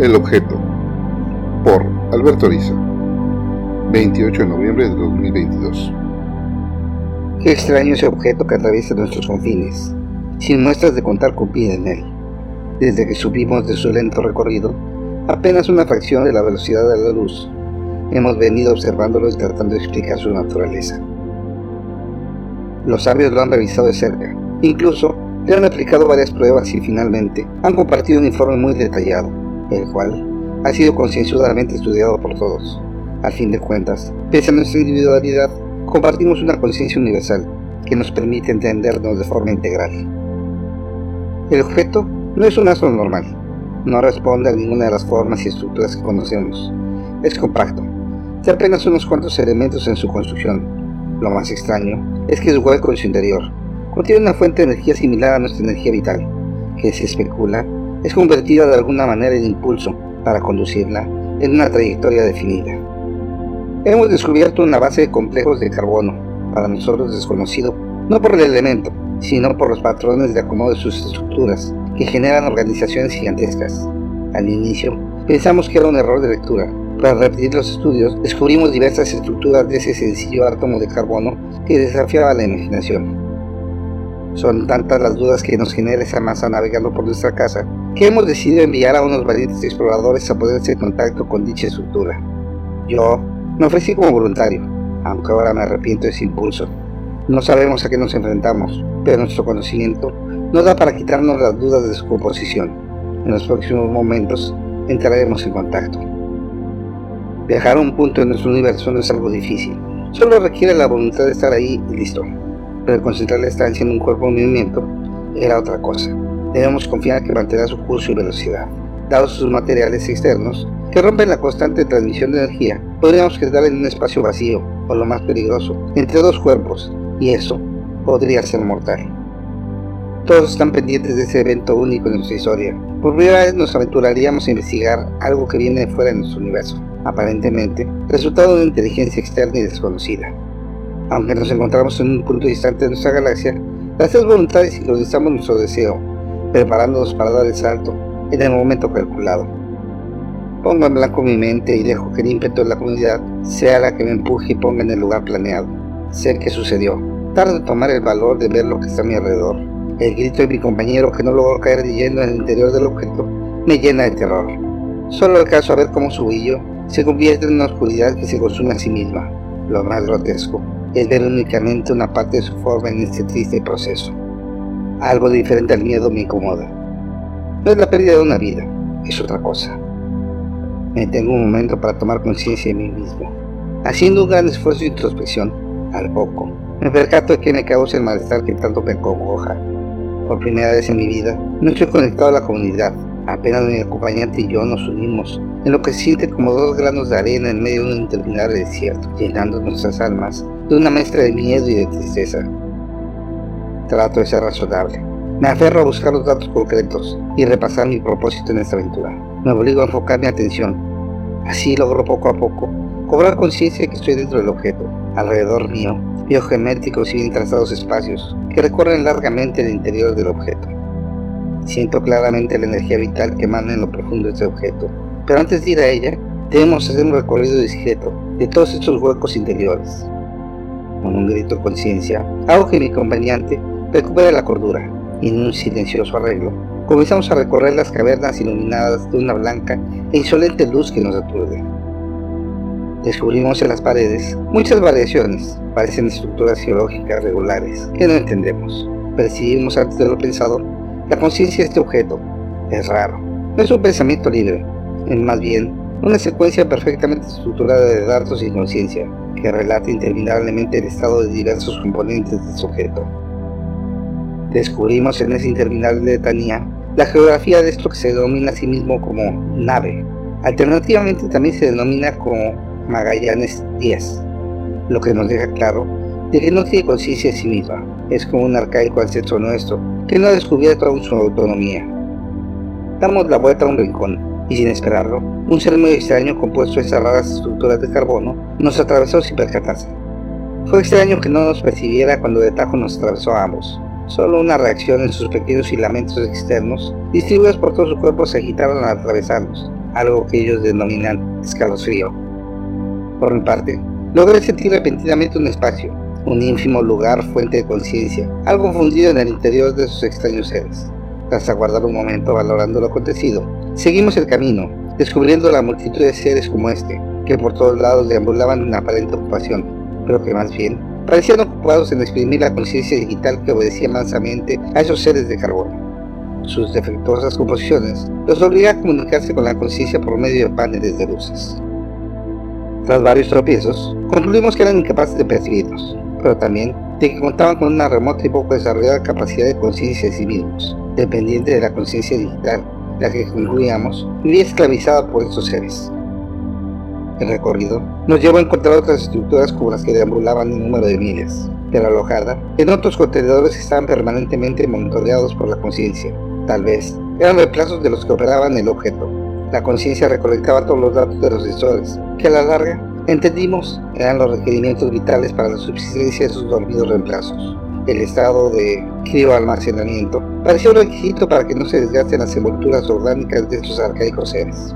El objeto. Por Alberto Ariza. 28 de noviembre de 2022. Qué extraño ese objeto que atraviesa nuestros confines, sin muestras de contar con vida en él. Desde que subimos de su lento recorrido, apenas una fracción de la velocidad de la luz, hemos venido observándolo y tratando de explicar su naturaleza. Los sabios lo han revisado de cerca, incluso le han aplicado varias pruebas y finalmente han compartido un informe muy detallado el cual ha sido concienzudamente estudiado por todos. Al fin de cuentas, pese a nuestra individualidad, compartimos una conciencia universal que nos permite entendernos de forma integral. El objeto no es un astro normal, no responde a ninguna de las formas y estructuras que conocemos. Es compacto, de apenas unos cuantos elementos en su construcción. Lo más extraño es que es hueco en su interior. Contiene una fuente de energía similar a nuestra energía vital, que se especula es convertida de alguna manera en impulso para conducirla en una trayectoria definida. Hemos descubierto una base de complejos de carbono, para nosotros desconocido, no por el elemento, sino por los patrones de acomodo de sus estructuras, que generan organizaciones gigantescas. Al inicio, pensamos que era un error de lectura. Para repetir los estudios, descubrimos diversas estructuras de ese sencillo átomo de carbono que desafiaba la imaginación. Son tantas las dudas que nos genera esa masa navegando por nuestra casa hemos decidido enviar a unos valientes exploradores a ponerse en contacto con dicha estructura. Yo me ofrecí como voluntario, aunque ahora me arrepiento de ese impulso. No sabemos a qué nos enfrentamos, pero nuestro conocimiento nos da para quitarnos las dudas de su composición. En los próximos momentos entraremos en contacto. Viajar a un punto en nuestro universo no es algo difícil, solo requiere la voluntad de estar ahí y listo pero concentrar la estancia en un cuerpo en movimiento era otra cosa. Debemos confiar que mantendrá su curso y velocidad. Dados sus materiales externos, que rompen la constante transmisión de energía, podríamos quedar en un espacio vacío, o lo más peligroso, entre dos cuerpos, y eso podría ser mortal. Todos están pendientes de ese evento único en nuestra historia. Por primera vez nos aventuraríamos a investigar algo que viene de fuera de nuestro universo, aparentemente resultado de una inteligencia externa y desconocida. Aunque nos encontramos en un punto distante de nuestra galaxia, las tres voluntades sincronizamos nuestro deseo, preparándonos para dar el salto en el momento calculado. Pongo en blanco mi mente y dejo que el ímpetu de la comunidad sea la que me empuje y ponga en el lugar planeado. Sé qué sucedió. Tardo en tomar el valor de ver lo que está a mi alrededor. El grito de mi compañero que no logró caer de lleno en el interior del objeto me llena de terror. Solo alcanzo a ver cómo su brillo se convierte en una oscuridad que se consume a sí misma. Lo más grotesco es ver únicamente una parte de su forma en este triste proceso. Algo diferente al miedo me incomoda. No es la pérdida de una vida, es otra cosa. Me tengo un momento para tomar conciencia de mí mismo. Haciendo un gran esfuerzo de introspección, al poco, me percato de que me causa el malestar que tanto me congoja. Por primera vez en mi vida, no estoy conectado a la comunidad. Apenas mi acompañante y yo nos unimos en lo que se siente como dos granos de arena en medio de un interminable desierto, llenando nuestras almas de una mezcla de miedo y de tristeza. Trato de ser razonable. Me aferro a buscar los datos concretos y repasar mi propósito en esta aventura. Me obligo a enfocar mi atención. Así logro poco a poco cobrar conciencia de que estoy dentro del objeto. Alrededor mío, biogeométricos y bien trazados espacios que recorren largamente el interior del objeto. Siento claramente la energía vital que emana en lo profundo de este objeto. Pero antes de ir a ella, debemos hacer un recorrido discreto de todos estos huecos interiores con un grito de conciencia, hago que mi acompañante recupere la cordura y en un silencioso arreglo comenzamos a recorrer las cavernas iluminadas de una blanca e insolente luz que nos aturde. Descubrimos en las paredes muchas variaciones, parecen estructuras geológicas regulares que no entendemos. Percibimos antes de lo pensado la conciencia de este objeto. Es raro, no es un pensamiento libre, es más bien una secuencia perfectamente estructurada de datos y conciencia que relata interminablemente el estado de diversos componentes del sujeto. Descubrimos en esa interminable letanía la geografía de esto que se denomina a sí mismo como nave. Alternativamente también se denomina como Magallanes 10, lo que nos deja claro de que no tiene conciencia de sí misma, es como un arcaico ancestro nuestro que no ha descubierto aún su autonomía. Damos la vuelta a un rincón, y sin esperarlo, un ser muy extraño compuesto de raras estructuras de carbono nos atravesó sin percatarse. Fue extraño que no nos percibiera cuando de tajo nos atravesó a ambos. Solo una reacción en sus pequeños filamentos externos, distribuidos por todo su cuerpo, se agitaron al atravesarnos, algo que ellos denominan escalofrío. Por mi parte, logré sentir repentinamente un espacio, un ínfimo lugar fuente de conciencia, algo fundido en el interior de sus extraños seres. Tras aguardar un momento valorando lo acontecido, seguimos el camino, descubriendo la multitud de seres como este, que por todos lados deambulaban en aparente ocupación, pero que más bien parecían ocupados en exprimir la conciencia digital que obedecía mansamente a esos seres de carbono. Sus defectuosas composiciones los obligaban a comunicarse con la conciencia por medio de paneles de luces. Tras varios tropiezos, concluimos que eran incapaces de percibirnos, pero también de que contaban con una remota y poco desarrollada capacidad de conciencia de sí mismos, dependiente de la conciencia digital la que concluíamos, vivía esclavizada por estos seres. El recorrido nos llevó a encontrar otras estructuras como las que deambulaban en número de miles, pero alojada en otros contenedores estaban permanentemente monitoreados por la conciencia. Tal vez eran reemplazos de los que operaban el objeto. La conciencia recolectaba todos los datos de los sensores, que a la larga entendimos eran los requerimientos vitales para la subsistencia de sus dormidos reemplazos el estado de crioalmacenamiento parecía un requisito para que no se desgasten las envolturas orgánicas de estos arcaicos seres.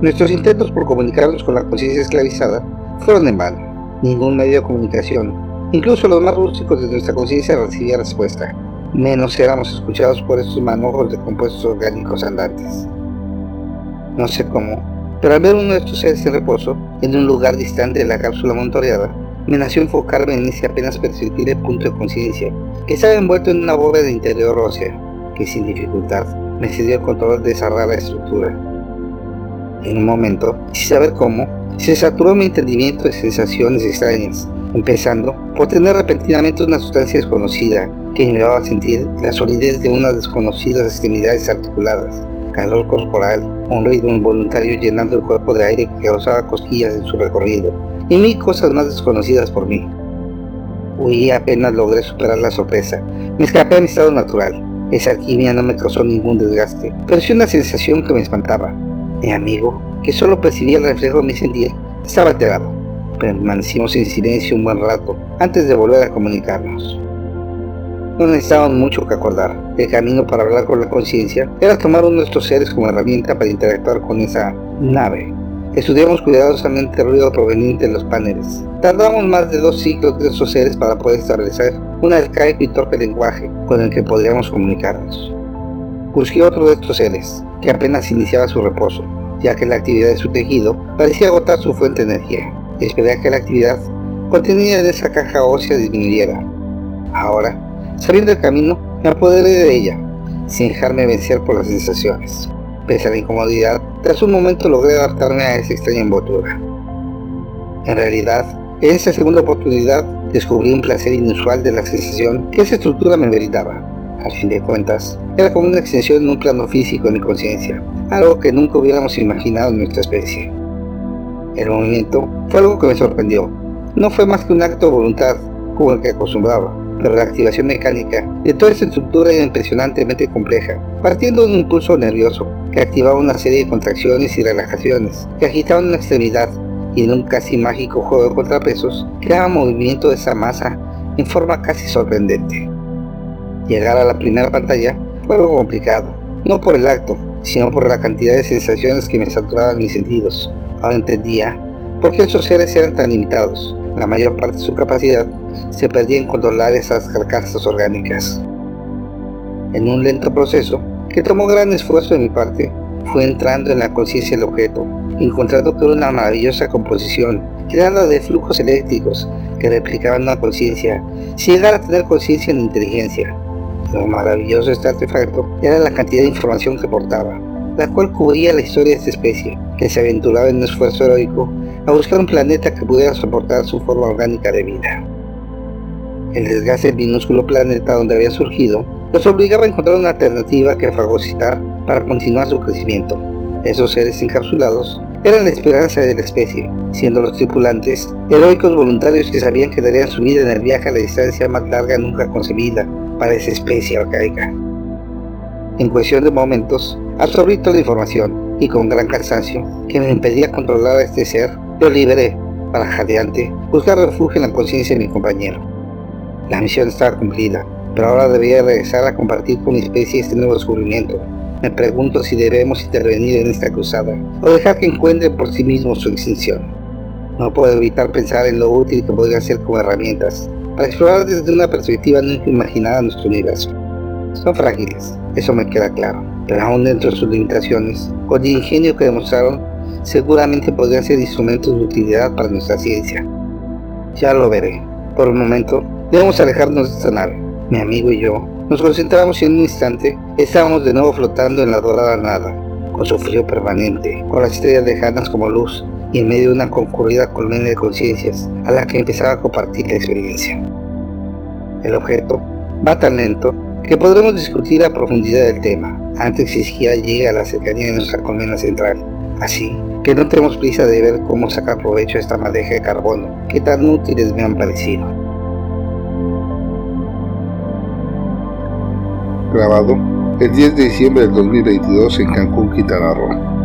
Nuestros intentos por comunicarnos con la conciencia esclavizada fueron en vano. Ningún medio de comunicación, incluso los más rústicos de nuestra conciencia, recibía respuesta. Menos éramos escuchados por estos manojos de compuestos orgánicos andantes. No sé cómo, pero al ver uno de estos seres en reposo, en un lugar distante de la cápsula montoreada, me nació enfocarme en ese apenas perceptible punto de conciencia, que estaba envuelto en una bóveda de interior ósea, que sin dificultad me cedió el control de esa rara estructura. En un momento, sin saber cómo, se saturó mi entendimiento de sensaciones extrañas, empezando por tener repentinamente una sustancia desconocida que me llevaba a sentir la solidez de unas desconocidas extremidades articuladas, calor corporal, un ruido involuntario llenando el cuerpo de aire que causaba cosquillas en su recorrido, y mil cosas más desconocidas por mí. Huí apenas logré superar la sorpresa. Me escapé a mi estado natural. Esa alquimia no me causó ningún desgaste, pero sí una sensación que me espantaba. Mi amigo, que solo percibía el reflejo de mi sentir, estaba alterado. Permanecimos en silencio un buen rato antes de volver a comunicarnos. No necesitaban mucho que acordar. El camino para hablar con la conciencia era tomar uno de estos seres como herramienta para interactuar con esa nave Estudiamos cuidadosamente el ruido proveniente de los paneles. Tardamos más de dos siglos de esos seres para poder establecer un arcaico y torpe lenguaje con el que podríamos comunicarnos. Busqué otro de estos seres, que apenas iniciaba su reposo, ya que la actividad de su tejido parecía agotar su fuente de energía. Esperé a que la actividad contenida en esa caja ósea disminuyera. Ahora, sabiendo el camino, me apoderé de ella, sin dejarme vencer por las sensaciones. Pese a la incomodidad, tras un momento logré adaptarme a esa extraña envoltura. En realidad, en esa segunda oportunidad descubrí un placer inusual de la sensación que esa estructura me brindaba. Al fin de cuentas, era como una extensión en un plano físico de mi conciencia, algo que nunca hubiéramos imaginado en nuestra especie. El movimiento fue algo que me sorprendió. No fue más que un acto de voluntad, como el que acostumbraba, pero la activación mecánica de toda esta estructura era impresionantemente compleja, partiendo de un impulso nervioso que activaba una serie de contracciones y relajaciones que agitaban una extremidad y en un casi mágico juego de contrapesos creaba movimiento de esa masa en forma casi sorprendente. Llegar a la primera pantalla fue algo complicado, no por el acto, sino por la cantidad de sensaciones que me saturaban mis sentidos. Ahora entendía por qué esos seres eran tan limitados. La mayor parte de su capacidad se perdía en controlar esas carcasas orgánicas. En un lento proceso, que tomó gran esfuerzo de mi parte, fue entrando en la conciencia del objeto, encontrando que era una maravillosa composición, creada de flujos eléctricos que replicaban una conciencia, sin llegar a tener conciencia ni inteligencia. Lo maravilloso de este artefacto era la cantidad de información que portaba, la cual cubría la historia de esta especie, que se aventuraba en un esfuerzo heroico a buscar un planeta que pudiera soportar su forma orgánica de vida. El desgaste del minúsculo planeta donde había surgido los obligaba a encontrar una alternativa que fagocitar para continuar su crecimiento. Esos seres encapsulados eran la esperanza de la especie, siendo los tripulantes heroicos voluntarios que sabían que darían su vida en el viaje a la distancia más larga nunca concebida para esa especie arcaica. En cuestión de momentos, absorbí toda la información y con gran cansancio que me impedía controlar a este ser, lo liberé para jadeante buscar refugio en la conciencia de mi compañero. La misión estaba cumplida, pero ahora debía regresar a compartir con mi especie este nuevo descubrimiento. Me pregunto si debemos intervenir en esta cruzada o dejar que encuentren por sí mismos su extinción. No puedo evitar pensar en lo útil que podrían ser como herramientas para explorar desde una perspectiva nunca imaginada nuestro universo. Son frágiles, eso me queda claro, pero aún dentro de sus limitaciones, con el ingenio que demostraron, seguramente podrían ser instrumentos de utilidad para nuestra ciencia. Ya lo veré. Por un momento, debemos alejarnos de esta nave. Mi amigo y yo nos concentramos y en un instante estábamos de nuevo flotando en la dorada nada, con su frío permanente, con las estrellas lejanas como luz y en medio de una concurrida colmena de conciencias a la que empezaba a compartir la experiencia. El objeto va tan lento que podremos discutir a profundidad del tema antes que siquiera llegue a la cercanía de nuestra colmena central. Así que no tenemos prisa de ver cómo sacar provecho esta madeja de carbono que tan útiles me han parecido. Grabado el 10 de diciembre del 2022 en Cancún, Quintana.